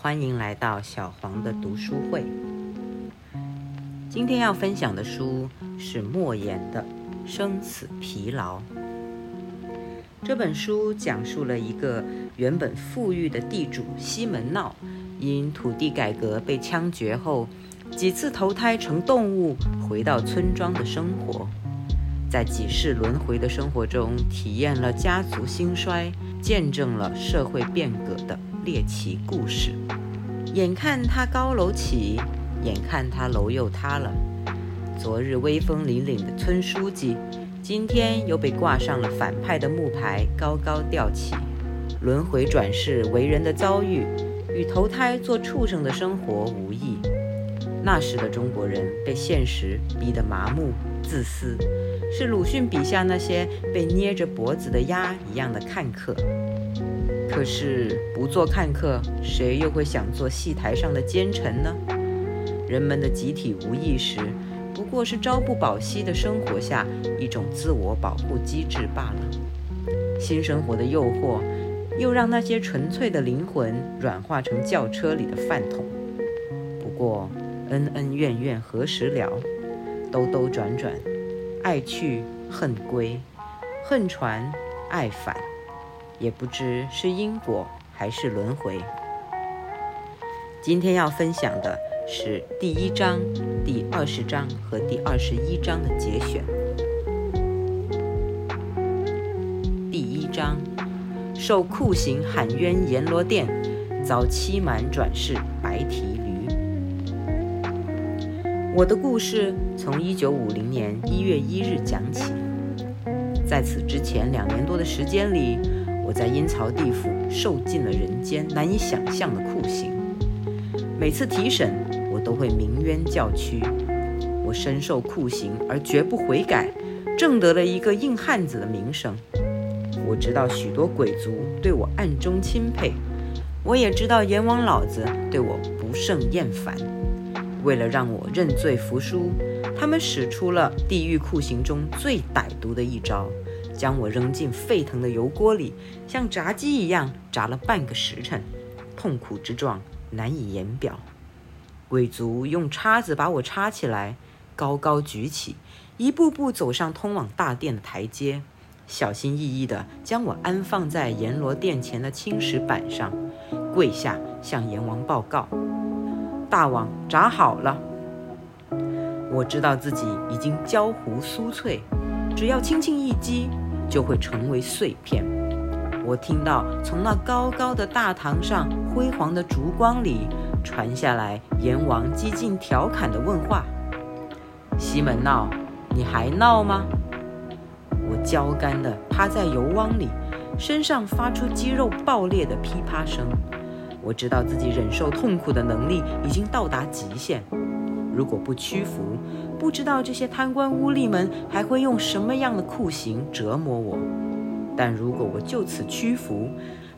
欢迎来到小黄的读书会。今天要分享的书是莫言的《生死疲劳》。这本书讲述了一个原本富裕的地主西门闹，因土地改革被枪决后，几次投胎成动物，回到村庄的生活。在几世轮回的生活中，体验了家族兴衰，见证了社会变革的猎奇故事。眼看他高楼起，眼看他楼又塌了。昨日威风凛凛的村书记，今天又被挂上了反派的木牌，高高吊起。轮回转世为人的遭遇，与投胎做畜生的生活无异。那时的中国人被现实逼得麻木、自私。是鲁迅笔下那些被捏着脖子的鸭一样的看客。可是不做看客，谁又会想做戏台上的奸臣呢？人们的集体无意识，不过是朝不保夕的生活下一种自我保护机制罢了。新生活的诱惑，又让那些纯粹的灵魂软化成轿车里的饭桶。不过恩恩怨怨何时了？兜兜转转。爱去恨归，恨传爱返，也不知是因果还是轮回。今天要分享的是第一章、第二十章和第二十一章的节选。第一章：受酷刑喊冤阎罗殿，遭欺瞒转世白蹄。我的故事从一九五零年一月一日讲起。在此之前两年多的时间里，我在阴曹地府受尽了人间难以想象的酷刑。每次提审，我都会鸣冤叫屈。我深受酷刑而绝不悔改，挣得了一个硬汉子的名声。我知道许多鬼族对我暗中钦佩，我也知道阎王老子对我不胜厌烦。为了让我认罪服输，他们使出了地狱酷刑中最歹毒的一招，将我扔进沸腾的油锅里，像炸鸡一样炸了半个时辰，痛苦之状难以言表。鬼族用叉子把我叉起来，高高举起，一步步走上通往大殿的台阶，小心翼翼地将我安放在阎罗殿前的青石板上，跪下向阎王报告。大王，炸好了，我知道自己已经焦糊酥脆，只要轻轻一击，就会成为碎片。我听到从那高高的大堂上辉煌的烛光里传下来阎王几近调侃的问话：“西门闹，你还闹吗？”我焦干地趴在油汪里，身上发出肌肉爆裂的噼啪声。我知道自己忍受痛苦的能力已经到达极限，如果不屈服，不知道这些贪官污吏们还会用什么样的酷刑折磨我。但如果我就此屈服，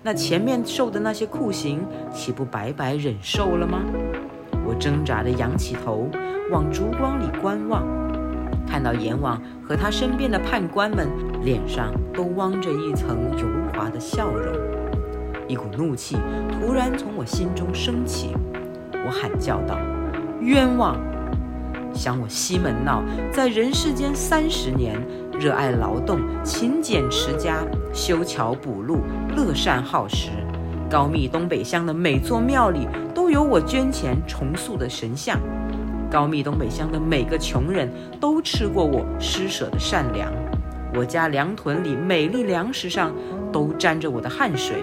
那前面受的那些酷刑岂不白白忍受了吗？我挣扎地仰起头，往烛光里观望，看到阎王和他身边的判官们脸上都汪着一层油滑的笑容。一股怒气突然从我心中升起，我喊叫道：“冤枉！想我西门闹在人世间三十年，热爱劳动，勤俭持家，修桥补路，乐善好施。高密东北乡的每座庙里都有我捐钱重塑的神像，高密东北乡的每个穷人都吃过我施舍的善良。我家粮囤里每粒粮食上都沾着我的汗水。”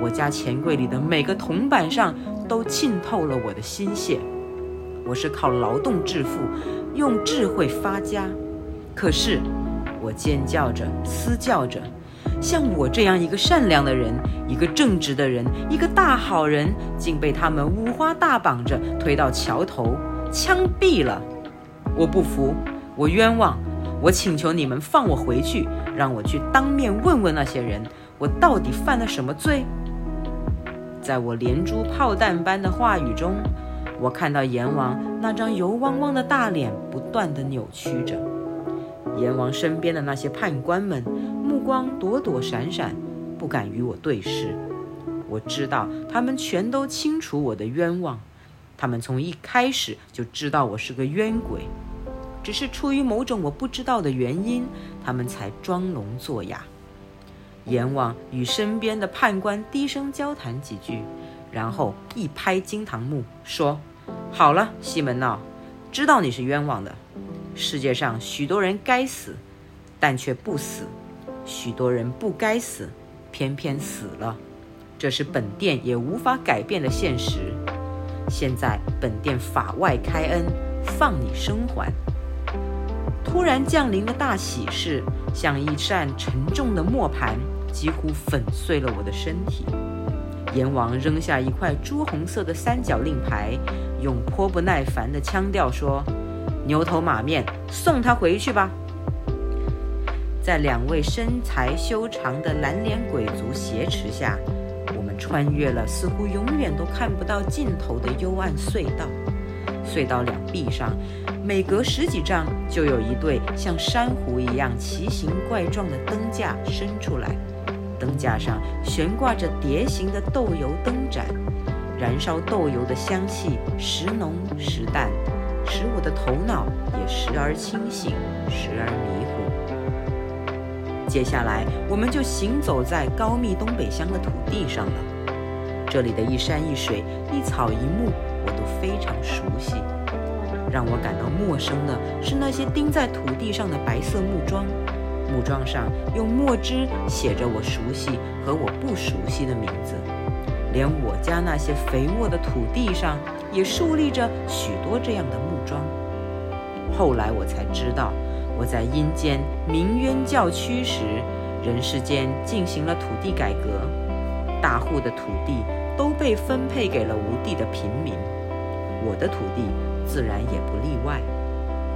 我家钱柜里的每个铜板上都浸透了我的心血。我是靠劳动致富，用智慧发家。可是，我尖叫着、嘶叫着，像我这样一个善良的人、一个正直的人、一个大好人，竟被他们五花大绑着推到桥头枪毙了。我不服，我冤枉，我请求你们放我回去，让我去当面问问那些人，我到底犯了什么罪。在我连珠炮弹般的话语中，我看到阎王那张油汪汪的大脸不断地扭曲着。阎王身边的那些判官们目光躲躲闪闪，不敢与我对视。我知道他们全都清楚我的冤枉，他们从一开始就知道我是个冤鬼，只是出于某种我不知道的原因，他们才装聋作哑。阎王与身边的判官低声交谈几句，然后一拍惊堂木，说：“好了，西门闹，知道你是冤枉的。世界上许多人该死，但却不死；许多人不该死，偏偏死了。这是本殿也无法改变的现实。现在本殿法外开恩，放你生还。”突然降临的大喜事，像一扇沉重的磨盘。几乎粉碎了我的身体。阎王扔下一块朱红色的三角令牌，用颇不耐烦的腔调说：“牛头马面，送他回去吧。”在两位身材修长的蓝脸鬼卒挟持下，我们穿越了似乎永远都看不到尽头的幽暗隧道。隧道两壁上，每隔十几丈就有一对像珊瑚一样奇形怪状的灯架伸出来。灯架上悬挂着蝶形的豆油灯盏，燃烧豆油的香气时浓时淡，使我的头脑也时而清醒，时而迷糊。接下来，我们就行走在高密东北乡的土地上了。这里的一山一水、一草一木，我都非常熟悉。让我感到陌生的是那些钉在土地上的白色木桩。木桩上用墨汁写着我熟悉和我不熟悉的名字，连我家那些肥沃的土地上也竖立着许多这样的木桩。后来我才知道，我在阴间鸣冤叫屈时，人世间进行了土地改革，大户的土地都被分配给了无地的平民，我的土地自然也不例外。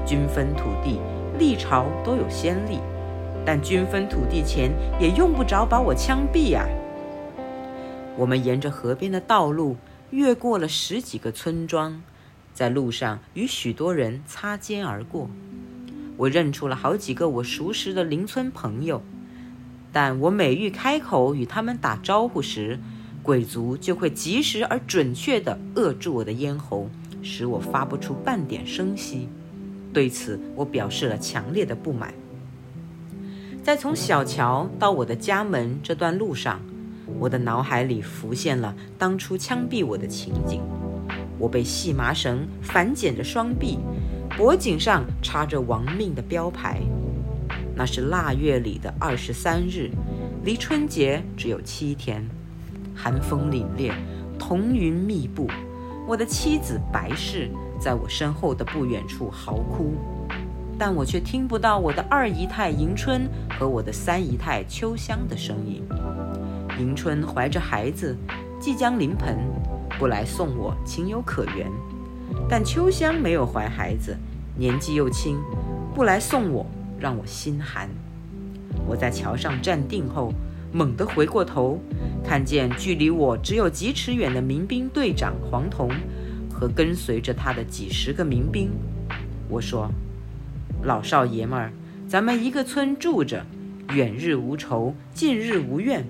均分土地，历朝都有先例。但均分土地前也用不着把我枪毙呀。我们沿着河边的道路越过了十几个村庄，在路上与许多人擦肩而过。我认出了好几个我熟识的邻村朋友，但我每欲开口与他们打招呼时，鬼族就会及时而准确地扼住我的咽喉，使我发不出半点声息。对此，我表示了强烈的不满。在从小桥到我的家门这段路上，我的脑海里浮现了当初枪毙我的情景。我被细麻绳反剪着双臂，脖颈上插着亡命的标牌。那是腊月里的二十三日，离春节只有七天。寒风凛冽，彤云密布。我的妻子白氏在我身后的不远处嚎哭。但我却听不到我的二姨太迎春和我的三姨太秋香的声音。迎春怀着孩子，即将临盆，不来送我，情有可原；但秋香没有怀孩子，年纪又轻，不来送我，让我心寒。我在桥上站定后，猛地回过头，看见距离我只有几尺远的民兵队长黄铜和跟随着他的几十个民兵。我说。老少爷们儿，咱们一个村住着，远日无仇，近日无怨。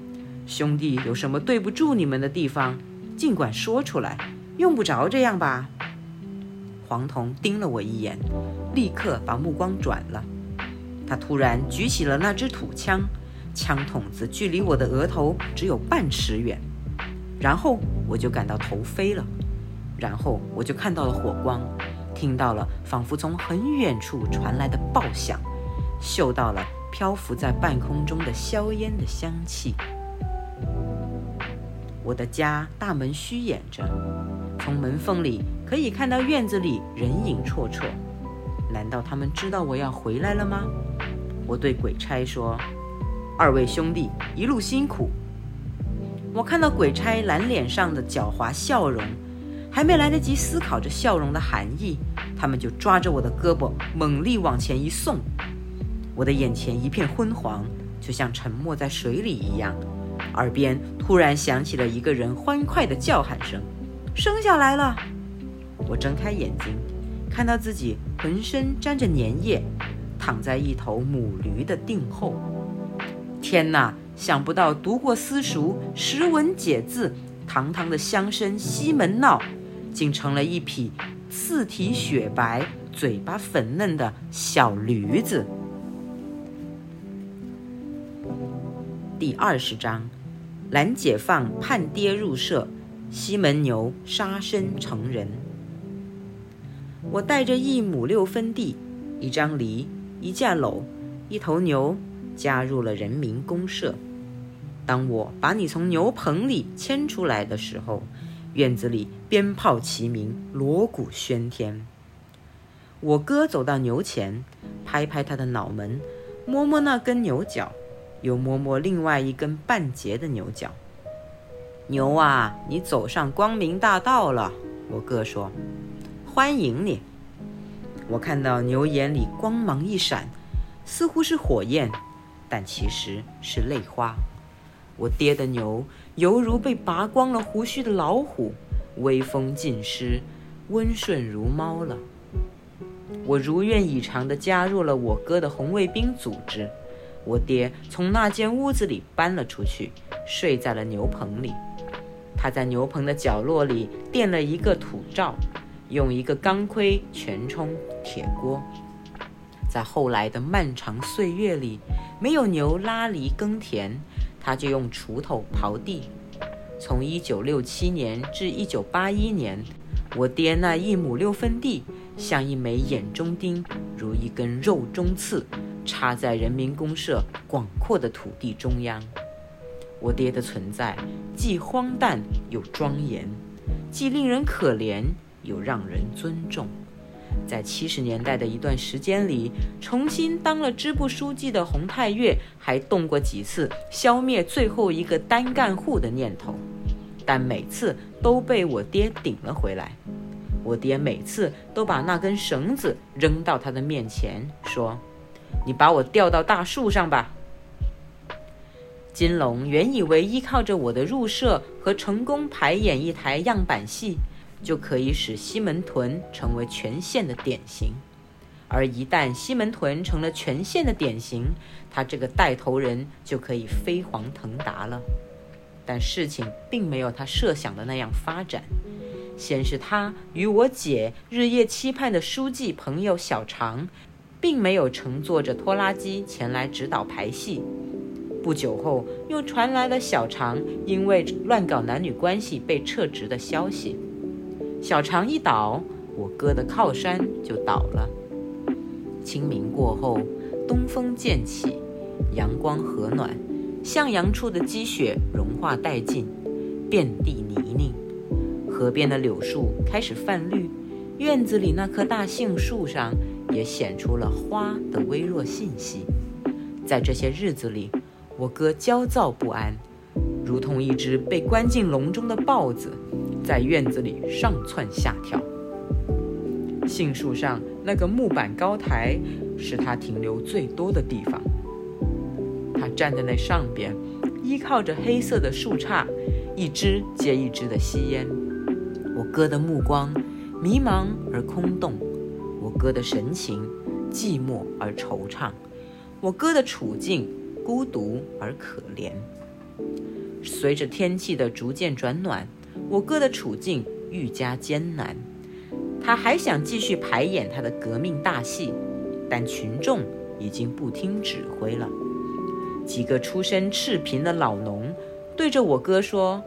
兄弟有什么对不住你们的地方，尽管说出来，用不着这样吧。黄铜盯了我一眼，立刻把目光转了。他突然举起了那支土枪，枪筒子距离我的额头只有半尺远。然后我就感到头飞了，然后我就看到了火光。听到了仿佛从很远处传来的爆响，嗅到了漂浮在半空中的硝烟的香气。我的家大门虚掩着，从门缝里可以看到院子里人影绰绰。难道他们知道我要回来了吗？我对鬼差说：“二位兄弟，一路辛苦。”我看到鬼差蓝脸上的狡猾笑容。还没来得及思考这笑容的含义，他们就抓着我的胳膊猛力往前一送，我的眼前一片昏黄，就像沉没在水里一样。耳边突然响起了一个人欢快的叫喊声：“生下来了！”我睁开眼睛，看到自己浑身沾着粘液，躺在一头母驴的腚后。天哪，想不到读过私塾、识文解字、堂堂的乡绅西门闹，竟成了一匹四体雪白、嘴巴粉嫩的小驴子。第二十章，蓝解放叛爹入社，西门牛杀身成仁。我带着一亩六分地、一张犁、一架篓、一头牛，加入了人民公社。当我把你从牛棚里牵出来的时候，院子里鞭炮齐鸣，锣鼓喧天。我哥走到牛前，拍拍他的脑门，摸摸那根牛角，又摸摸另外一根半截的牛角。牛啊，你走上光明大道了！我哥说：“欢迎你。”我看到牛眼里光芒一闪，似乎是火焰，但其实是泪花。我爹的牛犹如被拔光了胡须的老虎，威风尽失，温顺如猫了。我如愿以偿地加入了我哥的红卫兵组织。我爹从那间屋子里搬了出去，睡在了牛棚里。他在牛棚的角落里垫了一个土罩，用一个钢盔全充铁锅。在后来的漫长岁月里，没有牛拉犁耕田。他就用锄头刨地。从1967年至1981年，我爹那一亩六分地像一枚眼中钉，如一根肉中刺，插在人民公社广阔的土地中央。我爹的存在既荒诞又庄严，既令人可怜又让人尊重。在七十年代的一段时间里，重新当了支部书记的洪泰岳还动过几次消灭最后一个单干户的念头，但每次都被我爹顶了回来。我爹每次都把那根绳子扔到他的面前，说：“你把我吊到大树上吧。”金龙原以为依靠着我的入社和成功排演一台样板戏。就可以使西门屯成为全县的典型，而一旦西门屯成了全县的典型，他这个带头人就可以飞黄腾达了。但事情并没有他设想的那样发展。先是他与我姐日夜期盼的书记朋友小常，并没有乘坐着拖拉机前来指导排戏。不久后，又传来了小常因为乱搞男女关系被撤职的消息。小肠一倒，我哥的靠山就倒了。清明过后，东风渐起，阳光和暖，向阳处的积雪融化殆尽，遍地泥泞。河边的柳树开始泛绿，院子里那棵大杏树上也显出了花的微弱信息。在这些日子里，我哥焦躁不安，如同一只被关进笼中的豹子。在院子里上蹿下跳。杏树上那个木板高台是他停留最多的地方。他站在那上边，依靠着黑色的树杈，一支接一支的吸烟。我哥的目光迷茫而空洞，我哥的神情寂寞而惆怅，我哥的处境孤独而可怜。随着天气的逐渐转暖。我哥的处境愈加艰难，他还想继续排演他的革命大戏，但群众已经不听指挥了。几个出身赤贫的老农对着我哥说：“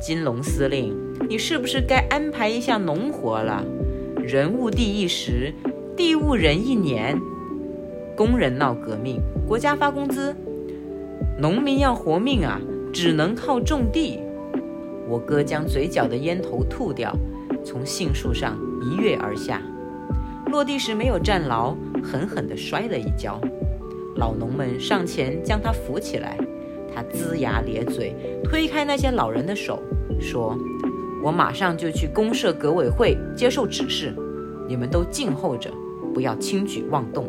金龙司令，你是不是该安排一下农活了？人误地一时，地误人一年。工人闹革命，国家发工资；农民要活命啊，只能靠种地。”我哥将嘴角的烟头吐掉，从杏树上一跃而下，落地时没有站牢，狠狠地摔了一跤。老农们上前将他扶起来，他龇牙咧嘴，推开那些老人的手，说：“我马上就去公社革委会接受指示，你们都静候着，不要轻举妄动。”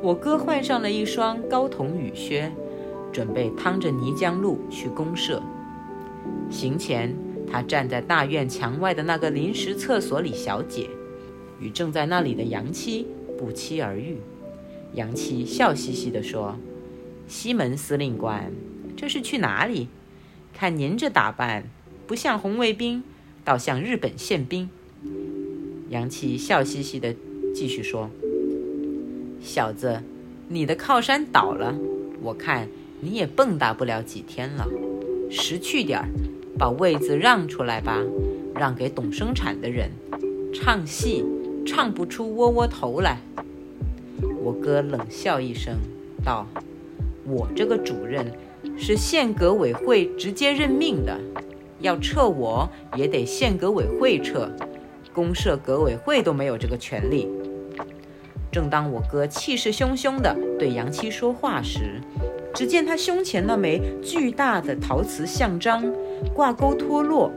我哥换上了一双高筒雨靴，准备趟着泥浆路去公社。行前，他站在大院墙外的那个临时厕所里小解，与正在那里的杨七不期而遇。杨七笑嘻嘻地说：“西门司令官，这是去哪里？看您这打扮，不像红卫兵，倒像日本宪兵。”杨七笑嘻嘻地继续说：“小子，你的靠山倒了，我看你也蹦跶不了几天了。识趣点儿，把位子让出来吧，让给懂生产的人。唱戏唱不出窝窝头来。”我哥冷笑一声，道：“我这个主任是县革委会直接任命的，要撤我也得县革委会撤。”公社革委会都没有这个权利。正当我哥气势汹汹地对杨七说话时，只见他胸前那枚巨大的陶瓷像章挂钩脱落，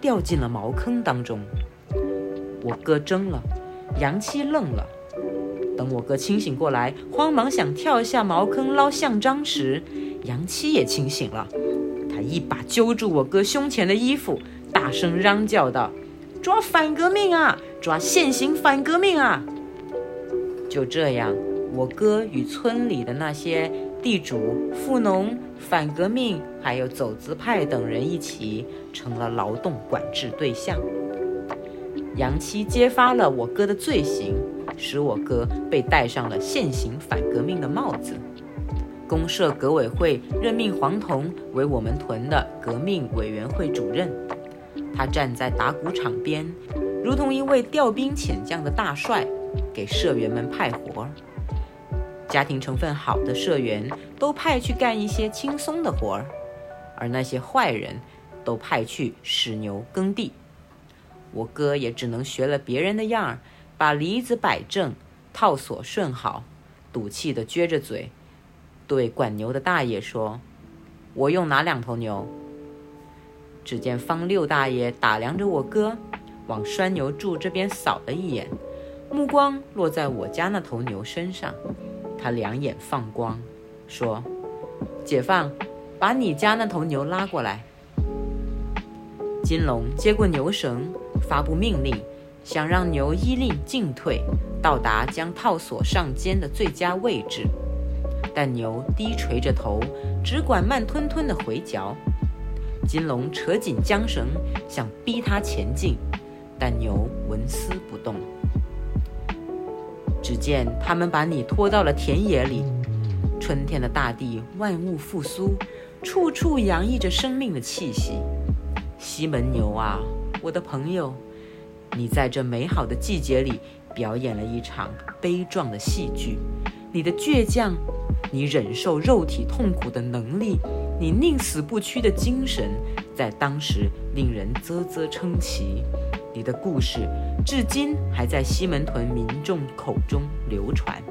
掉进了茅坑当中。我哥怔了，杨七愣了。等我哥清醒过来，慌忙想跳下茅坑捞像章时，杨七也清醒了。他一把揪住我哥胸前的衣服，大声嚷叫道。抓反革命啊！抓现行反革命啊！就这样，我哥与村里的那些地主、富农、反革命还有走资派等人一起，成了劳动管制对象。杨七揭发了我哥的罪行，使我哥被戴上了现行反革命的帽子。公社革委会任命黄铜为我们屯的革命委员会主任。他站在打谷场边，如同一位调兵遣将的大帅，给社员们派活儿。家庭成分好的社员都派去干一些轻松的活儿，而那些坏人都派去使牛耕地。我哥也只能学了别人的样儿，把梨子摆正，套索顺好，赌气地撅着嘴，对管牛的大爷说：“我用哪两头牛？”只见方六大爷打量着我哥，往拴牛柱这边扫了一眼，目光落在我家那头牛身上。他两眼放光，说：“解放，把你家那头牛拉过来。”金龙接过牛绳，发布命令，想让牛依令进退，到达将套索上肩的最佳位置。但牛低垂着头，只管慢吞吞地回嚼。金龙扯紧缰绳，想逼他前进，但牛纹丝不动。只见他们把你拖到了田野里，春天的大地万物复苏，处处洋溢着生命的气息。西门牛啊，我的朋友，你在这美好的季节里表演了一场悲壮的戏剧。你的倔强，你忍受肉体痛苦的能力。你宁死不屈的精神，在当时令人啧啧称奇。你的故事至今还在西门屯民众口中流传。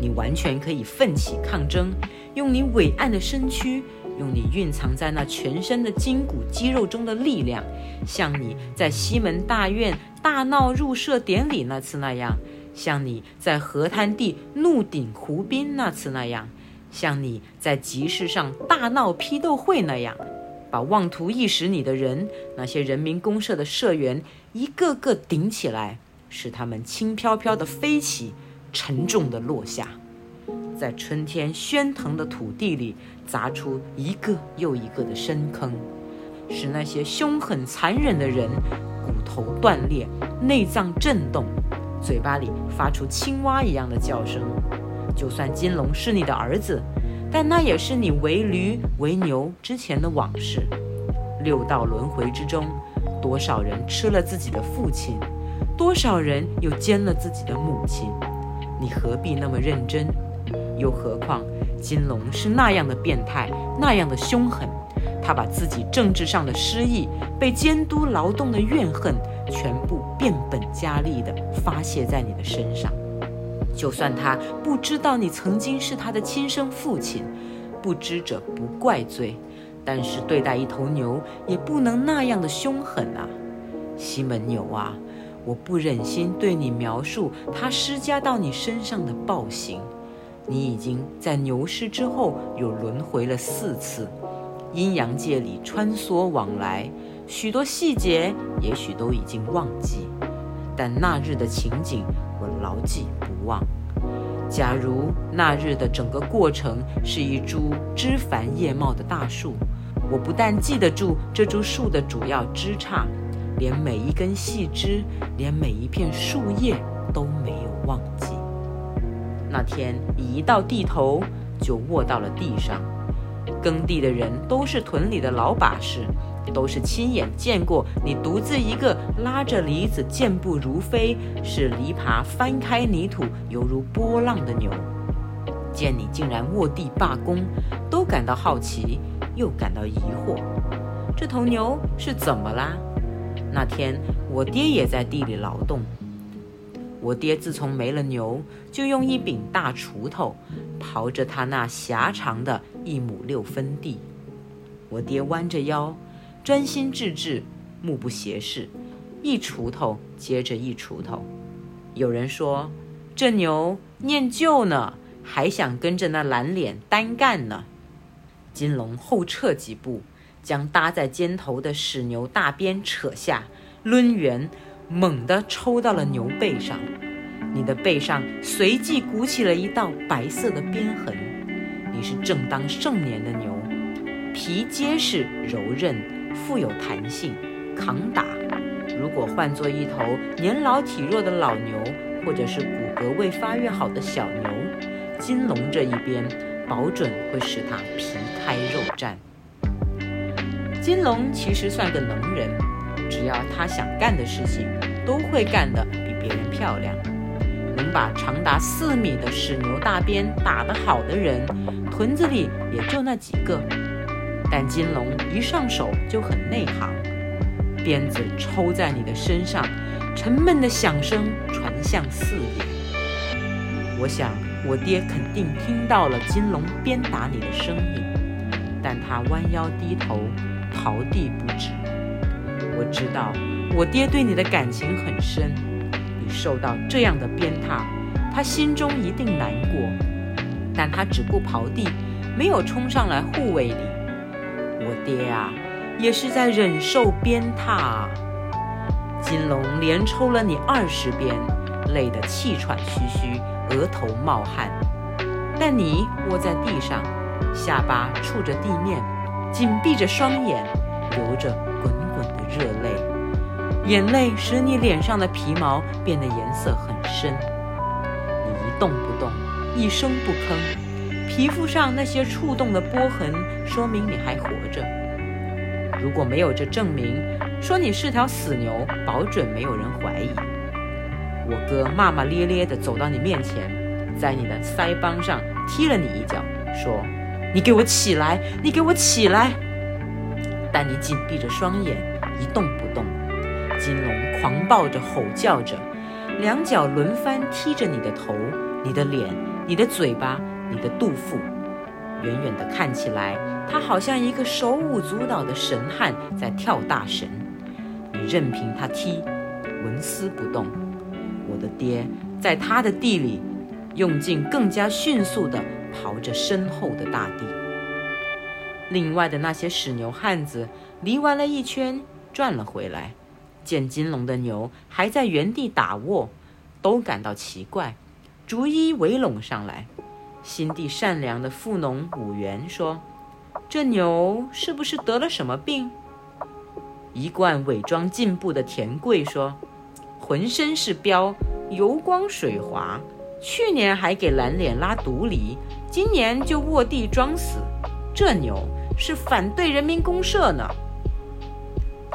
你完全可以奋起抗争，用你伟岸的身躯，用你蕴藏在那全身的筋骨肌肉中的力量，像你在西门大院大闹入社典礼那次那样，像你在河滩地怒顶湖滨那次那样。像你在集市上大闹批斗会那样，把妄图意识你的人，那些人民公社的社员，一个个顶起来，使他们轻飘飘地飞起，沉重地落下，在春天喧腾的土地里砸出一个又一个的深坑，使那些凶狠残忍的人骨头断裂，内脏震动，嘴巴里发出青蛙一样的叫声。就算金龙是你的儿子，但那也是你为驴为牛之前的往事。六道轮回之中，多少人吃了自己的父亲，多少人又奸了自己的母亲。你何必那么认真？又何况金龙是那样的变态，那样的凶狠。他把自己政治上的失意、被监督劳动的怨恨，全部变本加厉地发泄在你的身上。就算他不知道你曾经是他的亲生父亲，不知者不怪罪，但是对待一头牛也不能那样的凶狠啊，西门牛啊，我不忍心对你描述他施加到你身上的暴行。你已经在牛市之后有轮回了四次，阴阳界里穿梭往来，许多细节也许都已经忘记，但那日的情景我牢记不忘。假如那日的整个过程是一株枝繁叶茂的大树，我不但记得住这株树的主要枝杈，连每一根细枝，连每一片树叶都没有忘记。那天一到地头，就卧到了地上。耕地的人都是屯里的老把式，都是亲眼见过你独自一个拉着犁子健步如飞，使犁耙翻开泥土犹如波浪的牛。见你竟然卧地罢工，都感到好奇，又感到疑惑。这头牛是怎么啦？那天我爹也在地里劳动。我爹自从没了牛，就用一柄大锄头刨着他那狭长的一亩六分地。我爹弯着腰，专心致志，目不斜视，一锄头接着一锄头。有人说，这牛念旧呢，还想跟着那蓝脸单干呢。金龙后撤几步，将搭在肩头的屎牛大鞭扯下，抡圆。猛地抽到了牛背上，你的背上随即鼓起了一道白色的鞭痕。你是正当盛年的牛，皮结实柔韧，富有弹性，抗打。如果换做一头年老体弱的老牛，或者是骨骼未发育好的小牛，金龙这一鞭保准会使它皮开肉绽。金龙其实算个能人。只要他想干的事情，都会干得比别人漂亮。能把长达四米的屎牛大鞭打得好的人，屯子里也就那几个。但金龙一上手就很内行，鞭子抽在你的身上，沉闷的响声传向四野。我想我爹肯定听到了金龙鞭打你的声音，他弯腰低头，刨地不止。我知道我爹对你的感情很深，你受到这样的鞭挞，他心中一定难过，但他只顾刨地，没有冲上来护卫你。我爹啊，也是在忍受鞭挞。金龙连抽了你二十鞭，累得气喘吁吁，额头冒汗，但你卧在地上，下巴触着地面，紧闭着双眼，流着滚滚的。热泪，眼泪使你脸上的皮毛变得颜色很深。你一动不动，一声不吭，皮肤上那些触动的波痕，说明你还活着。如果没有这证明，说你是条死牛，保准没有人怀疑。我哥骂骂咧咧地走到你面前，在你的腮帮上踢了你一脚，说：“你给我起来！你给我起来！”但你紧闭着双眼。一动不动，金龙狂暴着吼叫着，两脚轮番踢着你的头、你的脸、你的嘴巴、你的肚腹。远远的看起来，他好像一个手舞足蹈的神汉在跳大神。你任凭他踢，纹丝不动。我的爹在他的地里，用尽更加迅速的刨着身后的大地。另外的那些屎牛汉子犁完了一圈。转了回来，见金龙的牛还在原地打卧，都感到奇怪，逐一围拢上来。心地善良的富农五元说：“这牛是不是得了什么病？”一贯伪装进步的田贵说：“浑身是膘，油光水滑，去年还给蓝脸拉独犁，今年就卧地装死。这牛是反对人民公社呢。”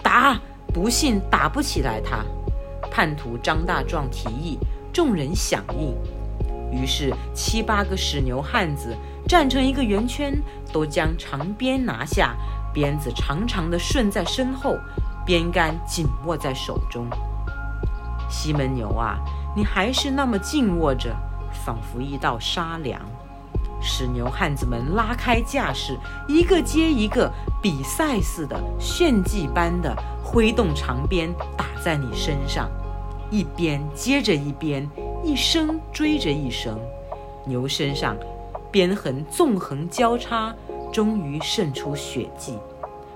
打！不信打不起来他。叛徒张大壮提议，众人响应。于是七八个使牛汉子站成一个圆圈，都将长鞭拿下，鞭子长长的顺在身后，鞭杆紧握在手中。西门牛啊，你还是那么静卧着，仿佛一道沙梁。使牛汉子们拉开架势，一个接一个，比赛似的、炫技般的挥动长鞭打在你身上，一鞭接着一鞭，一声追着一声，牛身上鞭痕纵横交叉，终于渗出血迹，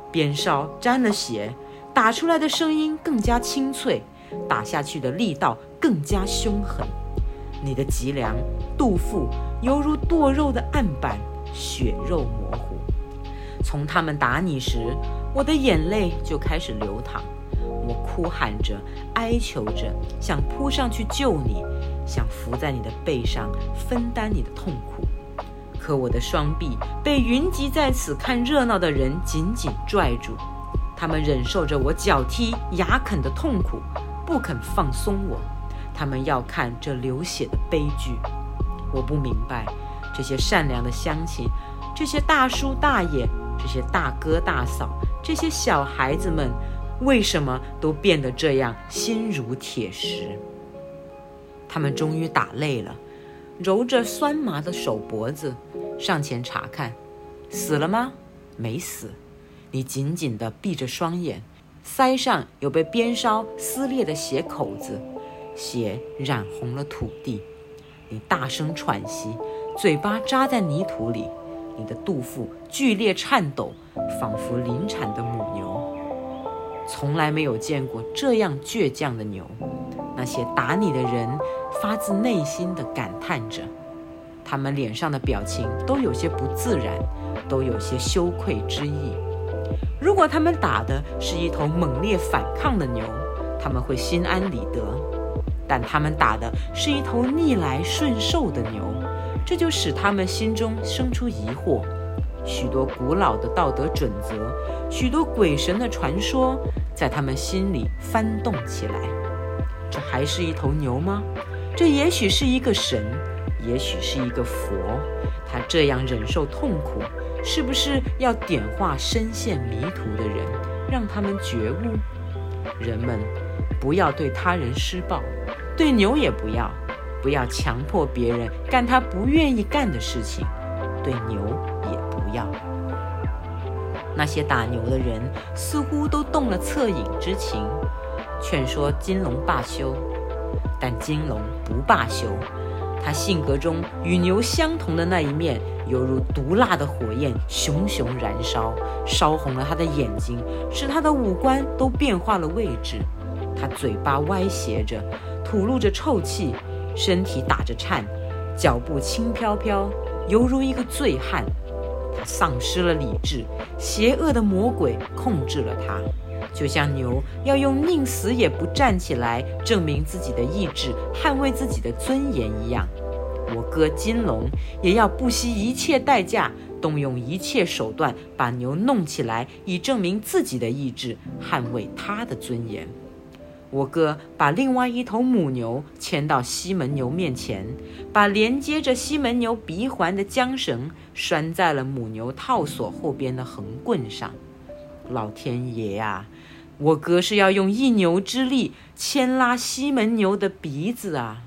鞭梢沾了血，打出来的声音更加清脆，打下去的力道更加凶狠。你的脊梁、肚腹犹如剁肉的案板，血肉模糊。从他们打你时，我的眼泪就开始流淌。我哭喊着，哀求着，想扑上去救你，想伏在你的背上分担你的痛苦。可我的双臂被云集在此看热闹的人紧紧拽住，他们忍受着我脚踢、牙啃的痛苦，不肯放松我。他们要看这流血的悲剧。我不明白，这些善良的乡亲，这些大叔大爷，这些大哥大嫂，这些小孩子们。为什么都变得这样心如铁石？他们终于打累了，揉着酸麻的手脖子，上前查看，死了吗？没死。你紧紧地闭着双眼，腮上有被鞭梢撕裂的血口子，血染红了土地。你大声喘息，嘴巴扎在泥土里，你的肚腹剧烈颤抖，仿佛临产的母牛。从来没有见过这样倔强的牛。那些打你的人发自内心的感叹着，他们脸上的表情都有些不自然，都有些羞愧之意。如果他们打的是一头猛烈反抗的牛，他们会心安理得；但他们打的是一头逆来顺受的牛，这就使他们心中生出疑惑。许多古老的道德准则，许多鬼神的传说，在他们心里翻动起来。这还是一头牛吗？这也许是一个神，也许是一个佛。他这样忍受痛苦，是不是要点化深陷迷途的人，让他们觉悟？人们不要对他人施暴，对牛也不要，不要强迫别人干他不愿意干的事情，对牛也不。要那些打牛的人似乎都动了恻隐之情，劝说金龙罢休，但金龙不罢休。他性格中与牛相同的那一面，犹如毒辣的火焰，熊熊燃烧，烧红了他的眼睛，使他的五官都变化了位置。他嘴巴歪斜着，吐露着臭气，身体打着颤，脚步轻飘飘，犹如一个醉汉。他丧失了理智，邪恶的魔鬼控制了他，就像牛要用宁死也不站起来证明自己的意志，捍卫自己的尊严一样。我哥金龙也要不惜一切代价，动用一切手段把牛弄起来，以证明自己的意志，捍卫他的尊严。我哥把另外一头母牛牵到西门牛面前，把连接着西门牛鼻环的缰绳拴在了母牛套索后边的横棍上。老天爷啊！我哥是要用一牛之力牵拉西门牛的鼻子啊！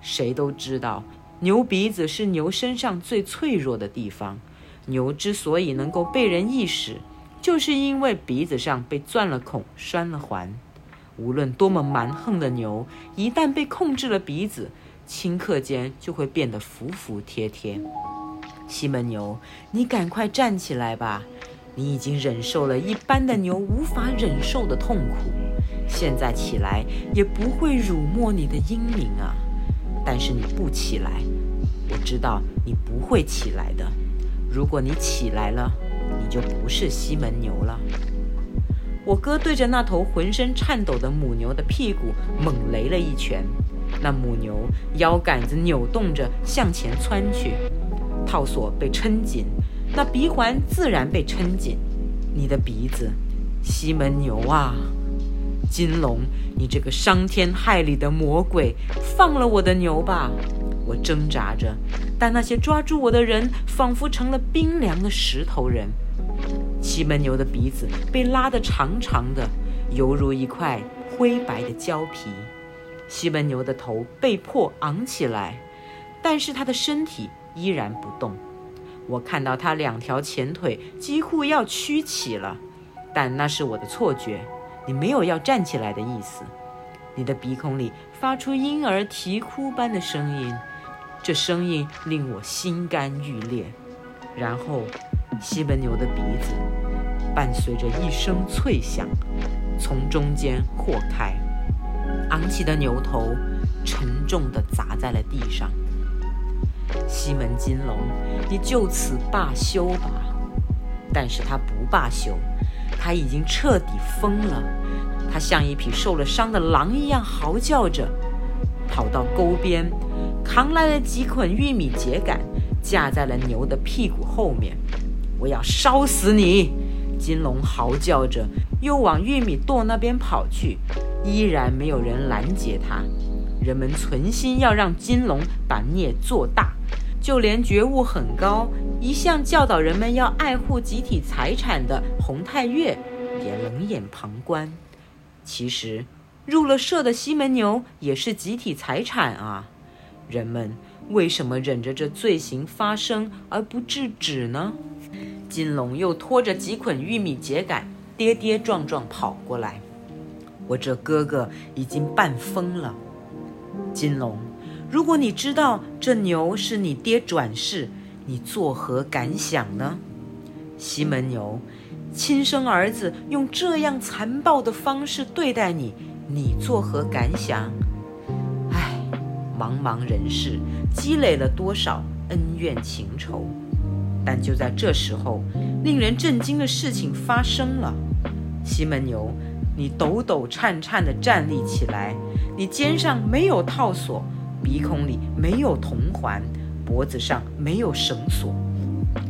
谁都知道，牛鼻子是牛身上最脆弱的地方。牛之所以能够被人意识，就是因为鼻子上被钻了孔，拴了环。无论多么蛮横的牛，一旦被控制了鼻子，顷刻间就会变得服服帖帖。西门牛，你赶快站起来吧！你已经忍受了一般的牛无法忍受的痛苦，现在起来也不会辱没你的英名啊！但是你不起来，我知道你不会起来的。如果你起来了，你就不是西门牛了。我哥对着那头浑身颤抖的母牛的屁股猛擂了一拳，那母牛腰杆子扭动着向前窜去，套索被抻紧，那鼻环自然被抻紧。你的鼻子，西门牛啊，金龙，你这个伤天害理的魔鬼，放了我的牛吧！我挣扎着，但那些抓住我的人仿佛成了冰凉的石头人。西门牛的鼻子被拉得长长的，犹如一块灰白的胶皮。西门牛的头被迫昂起来，但是他的身体依然不动。我看到他两条前腿几乎要屈起了，但那是我的错觉。你没有要站起来的意思。你的鼻孔里发出婴儿啼哭般的声音，这声音令我心肝欲裂。然后。西门牛的鼻子伴随着一声脆响，从中间豁开，昂起的牛头沉重地砸在了地上。西门金龙，你就此罢休吧。但是他不罢休，他已经彻底疯了。他像一匹受了伤的狼一样嚎叫着，跑到沟边，扛来了几捆玉米秸秆，架在了牛的屁股后面。我要烧死你！金龙嚎叫着，又往玉米垛那边跑去，依然没有人拦截他。人们存心要让金龙把孽做大，就连觉悟很高、一向教导人们要爱护集体财产的洪太岳也冷眼旁观。其实，入了社的西门牛也是集体财产啊！人们为什么忍着这罪行发生而不制止呢？金龙又拖着几捆玉米秸秆，跌跌撞撞跑过来。我这哥哥已经半疯了。金龙，如果你知道这牛是你爹转世，你作何感想呢？西门牛，亲生儿子用这样残暴的方式对待你，你作何感想？茫茫人世，积累了多少恩怨情仇？但就在这时候，令人震惊的事情发生了。西门牛，你抖抖颤颤地站立起来，你肩上没有套索，鼻孔里没有铜环，脖子上没有绳索。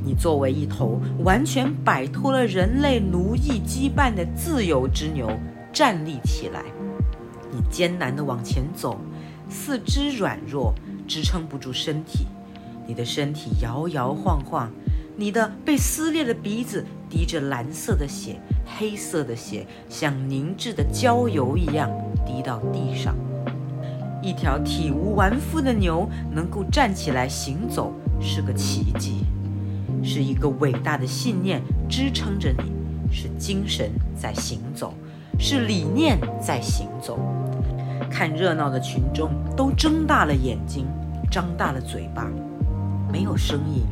你作为一头完全摆脱了人类奴役羁绊的自由之牛，站立起来。你艰难地往前走，四肢软弱，支撑不住身体。你的身体摇摇晃晃，你的被撕裂的鼻子滴着蓝色的血，黑色的血像凝滞的焦油一样滴到地上。一条体无完肤的牛能够站起来行走，是个奇迹，是一个伟大的信念支撑着你，是精神在行走，是理念在行走。看热闹的群众都睁大了眼睛，张大了嘴巴。没有声音，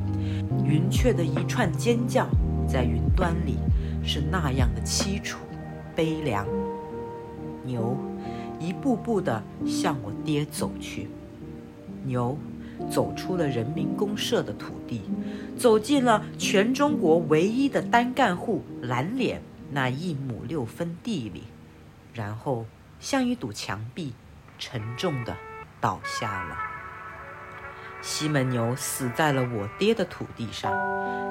云雀的一串尖叫在云端里是那样的凄楚、悲凉。牛一步步地向我爹走去，牛走出了人民公社的土地，走进了全中国唯一的单干户蓝脸那一亩六分地里，然后像一堵墙壁，沉重地倒下了。西门牛死在了我爹的土地上，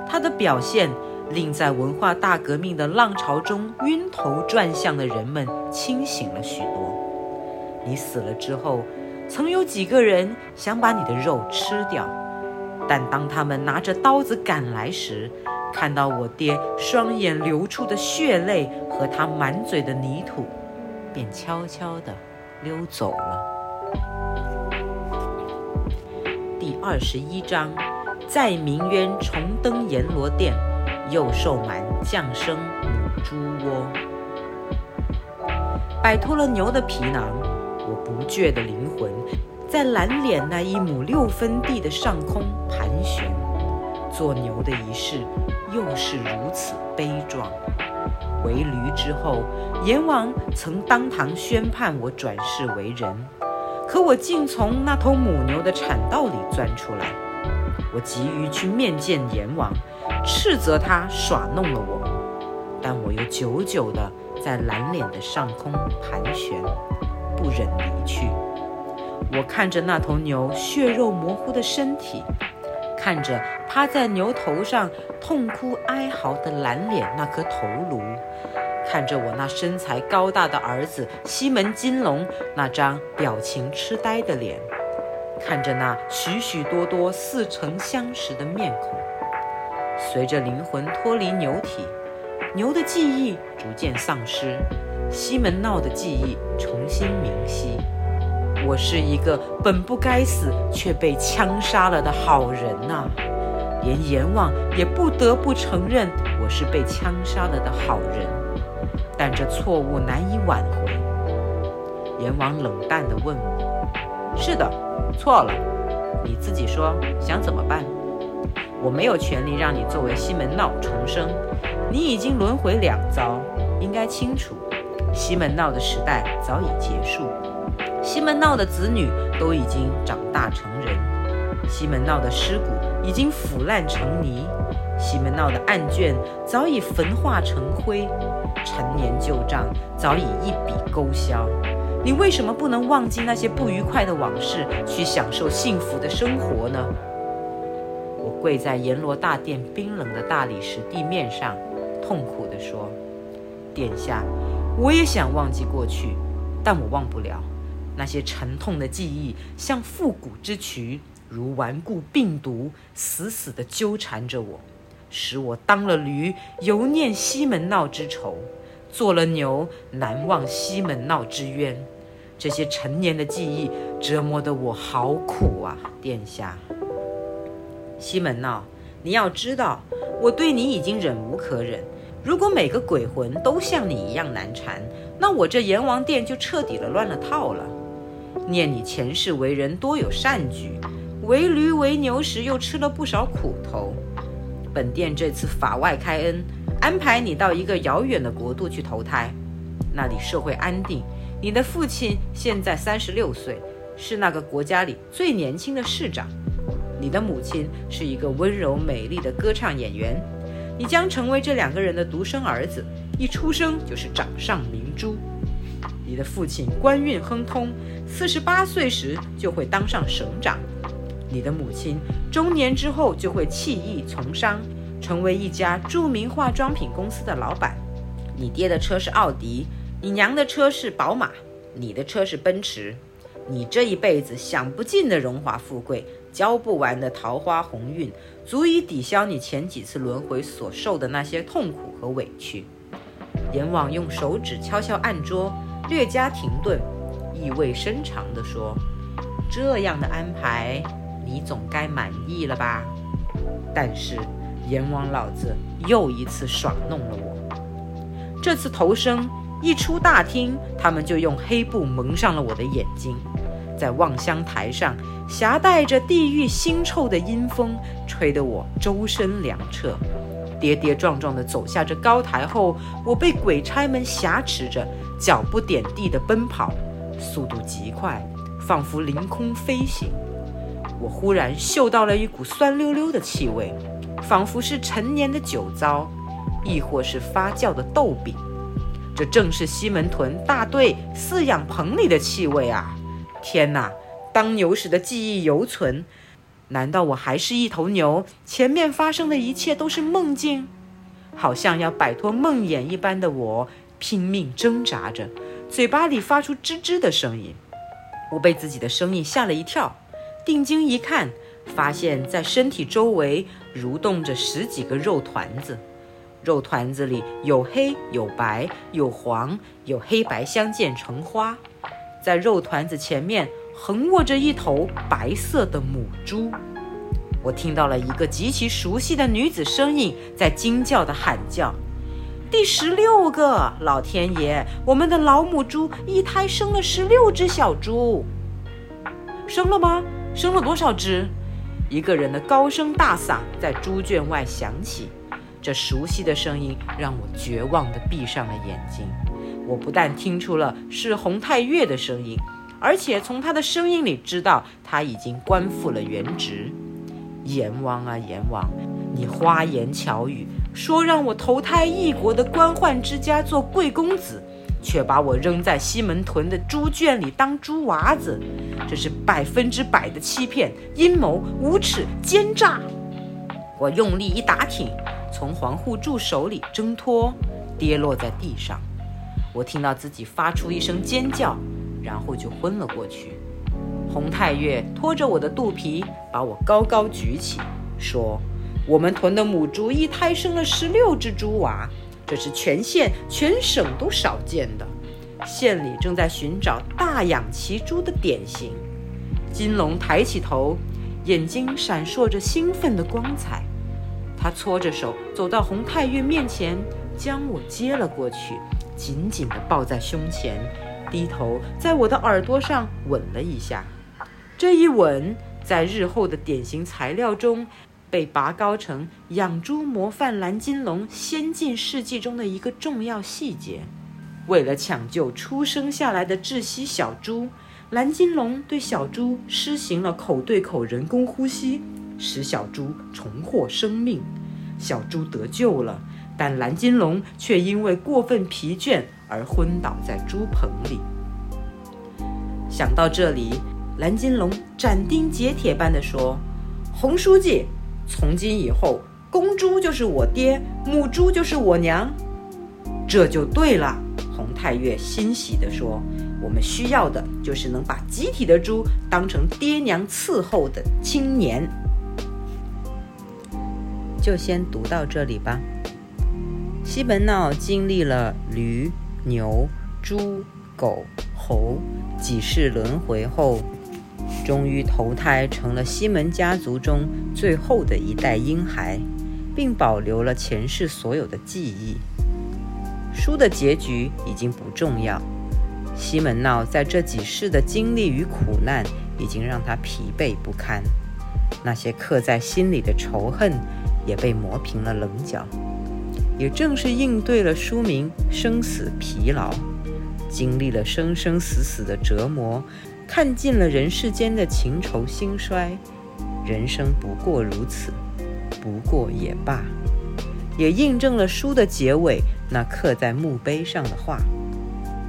他的表现令在文化大革命的浪潮中晕头转向的人们清醒了许多。你死了之后，曾有几个人想把你的肉吃掉，但当他们拿着刀子赶来时，看到我爹双眼流出的血泪和他满嘴的泥土，便悄悄地溜走了。第二十一章，在明渊重登阎罗殿，又受满降生母猪窝。摆脱了牛的皮囊，我不倔的灵魂在蓝脸那一亩六分地的上空盘旋。做牛的仪式又是如此悲壮。为驴之后，阎王曾当堂宣判我转世为人。可我竟从那头母牛的产道里钻出来，我急于去面见阎王，斥责他耍弄了我，但我又久久地在蓝脸的上空盘旋，不忍离去。我看着那头牛血肉模糊的身体，看着趴在牛头上痛哭哀嚎的蓝脸那颗头颅。看着我那身材高大的儿子西门金龙那张表情痴呆的脸，看着那许许多多似曾相识的面孔，随着灵魂脱离牛体，牛的记忆逐渐丧失，西门闹的记忆重新明晰。我是一个本不该死却被枪杀了的好人呐，连阎王也不得不承认我是被枪杀了的好人。但这错误难以挽回。阎王冷淡地问我：“是的，错了，你自己说想怎么办？我没有权利让你作为西门闹重生，你已经轮回两遭，应该清楚，西门闹的时代早已结束。西门闹的子女都已经长大成人，西门闹的尸骨已经腐烂成泥，西门闹的案卷早已焚化成灰，陈年旧账早已一笔勾销。你为什么不能忘记那些不愉快的往事，去享受幸福的生活呢？我跪在阎罗大殿冰冷的大理石地面上，痛苦地说：“殿下，我也想忘记过去，但我忘不了。那些沉痛的记忆，像复古之渠，如顽固病毒，死死地纠缠着我，使我当了驴，犹念西门闹之仇。”做了牛，难忘西门闹之冤。这些陈年的记忆折磨得我好苦啊，殿下。西门闹，你要知道，我对你已经忍无可忍。如果每个鬼魂都像你一样难缠，那我这阎王殿就彻底的乱了套了。念你前世为人多有善举，为驴为牛时又吃了不少苦头。本殿这次法外开恩。安排你到一个遥远的国度去投胎，那里社会安定。你的父亲现在三十六岁，是那个国家里最年轻的市长。你的母亲是一个温柔美丽的歌唱演员。你将成为这两个人的独生儿子，一出生就是掌上明珠。你的父亲官运亨通，四十八岁时就会当上省长。你的母亲中年之后就会弃艺从商。成为一家著名化妆品公司的老板，你爹的车是奥迪，你娘的车是宝马，你的车是奔驰，你这一辈子享不尽的荣华富贵，交不完的桃花红运，足以抵消你前几次轮回所受的那些痛苦和委屈。阎王用手指敲敲案桌，略加停顿，意味深长地说：“这样的安排，你总该满意了吧？”但是。阎王老子又一次耍弄了我。这次投生一出大厅，他们就用黑布蒙上了我的眼睛。在望乡台上，夹带着地狱腥臭的阴风，吹得我周身凉彻。跌跌撞撞地走下这高台后，我被鬼差们挟持着，脚不点地的奔跑，速度极快，仿佛凌空飞行。我忽然嗅到了一股酸溜溜的气味。仿佛是陈年的酒糟，亦或是发酵的豆饼，这正是西门屯大队饲养棚里的气味啊！天哪，当牛时的记忆犹存，难道我还是一头牛？前面发生的一切都是梦境？好像要摆脱梦魇一般的我，拼命挣扎着，嘴巴里发出吱吱的声音。我被自己的声音吓了一跳，定睛一看。发现，在身体周围蠕动着十几个肉团子，肉团子里有黑有白有黄，有黑白相间成花。在肉团子前面横卧着一头白色的母猪。我听到了一个极其熟悉的女子声音在惊叫的喊叫：“第十六个，老天爷，我们的老母猪一胎生了十六只小猪。生了吗？生了多少只？”一个人的高声大嗓在猪圈外响起，这熟悉的声音让我绝望地闭上了眼睛。我不但听出了是洪太岳的声音，而且从他的声音里知道他已经官复了原职。阎王啊阎王，你花言巧语说让我投胎异国的官宦之家做贵公子。却把我扔在西门屯的猪圈里当猪娃子，这是百分之百的欺骗、阴谋、无耻、奸诈！我用力一打挺，从黄护柱手里挣脱，跌落在地上。我听到自己发出一声尖叫，然后就昏了过去。洪太岳拖着我的肚皮，把我高高举起，说：“我们屯的母猪一胎生了十六只猪娃。”这是全县全省都少见的，县里正在寻找大养奇猪的典型。金龙抬起头，眼睛闪烁着兴奋的光彩。他搓着手走到洪太岳面前，将我接了过去，紧紧地抱在胸前，低头在我的耳朵上吻了一下。这一吻，在日后的典型材料中。被拔高成养猪模范蓝金龙先进事迹中的一个重要细节。为了抢救出生下来的窒息小猪，蓝金龙对小猪施行了口对口人工呼吸，使小猪重获生命，小猪得救了。但蓝金龙却因为过分疲倦而昏倒在猪棚里。想到这里，蓝金龙斩钉截铁般地说：“洪书记，从今以后，公猪就是我爹，母猪就是我娘。”这就对了。洪太岳欣喜地说：“我们需要的就是能把集体的猪当成爹娘伺候的青年。”就先读到这里吧。西门闹经历了驴、牛、猪、狗、猴几世轮回后，终于投胎成了西门家族中最后的一代婴孩，并保留了前世所有的记忆。书的结局已经不重要，西门闹在这几世的经历与苦难，已经让他疲惫不堪，那些刻在心里的仇恨也被磨平了棱角。也正是应对了书名“生死疲劳”，经历了生生死死的折磨，看尽了人世间的情愁兴衰，人生不过如此，不过也罢。也印证了书的结尾那刻在墓碑上的话：“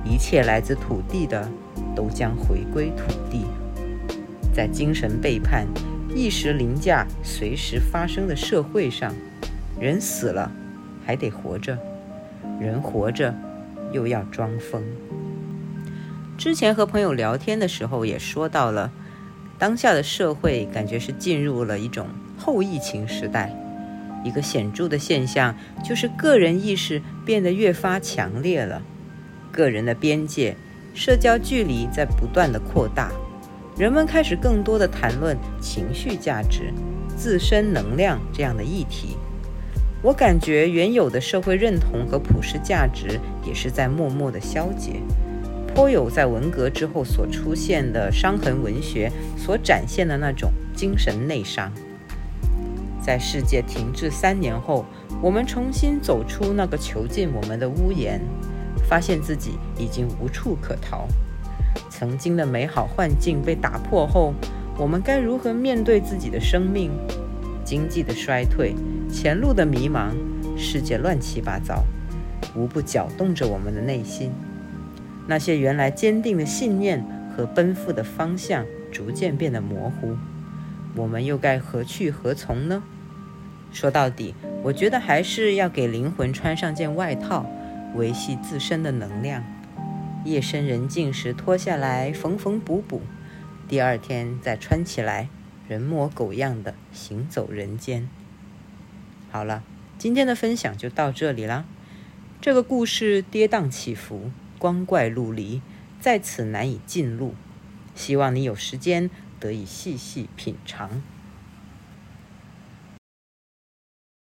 一切来自土地的，都将回归土地。”在精神背叛、意识凌驾随时发生的社会上，人死了。还得活着，人活着又要装疯。之前和朋友聊天的时候也说到了，当下的社会感觉是进入了一种后疫情时代。一个显著的现象就是个人意识变得越发强烈了，个人的边界、社交距离在不断的扩大，人们开始更多的谈论情绪价值、自身能量这样的议题。我感觉原有的社会认同和普世价值也是在默默的消解，颇有在文革之后所出现的伤痕文学所展现的那种精神内伤。在世界停滞三年后，我们重新走出那个囚禁我们的屋檐，发现自己已经无处可逃。曾经的美好幻境被打破后，我们该如何面对自己的生命？经济的衰退。前路的迷茫，世界乱七八糟，无不搅动着我们的内心。那些原来坚定的信念和奔赴的方向，逐渐变得模糊。我们又该何去何从呢？说到底，我觉得还是要给灵魂穿上件外套，维系自身的能量。夜深人静时脱下来缝缝补补，第二天再穿起来，人模狗样的行走人间。好了，今天的分享就到这里啦。这个故事跌宕起伏，光怪陆离，在此难以进入。希望你有时间得以细细品尝。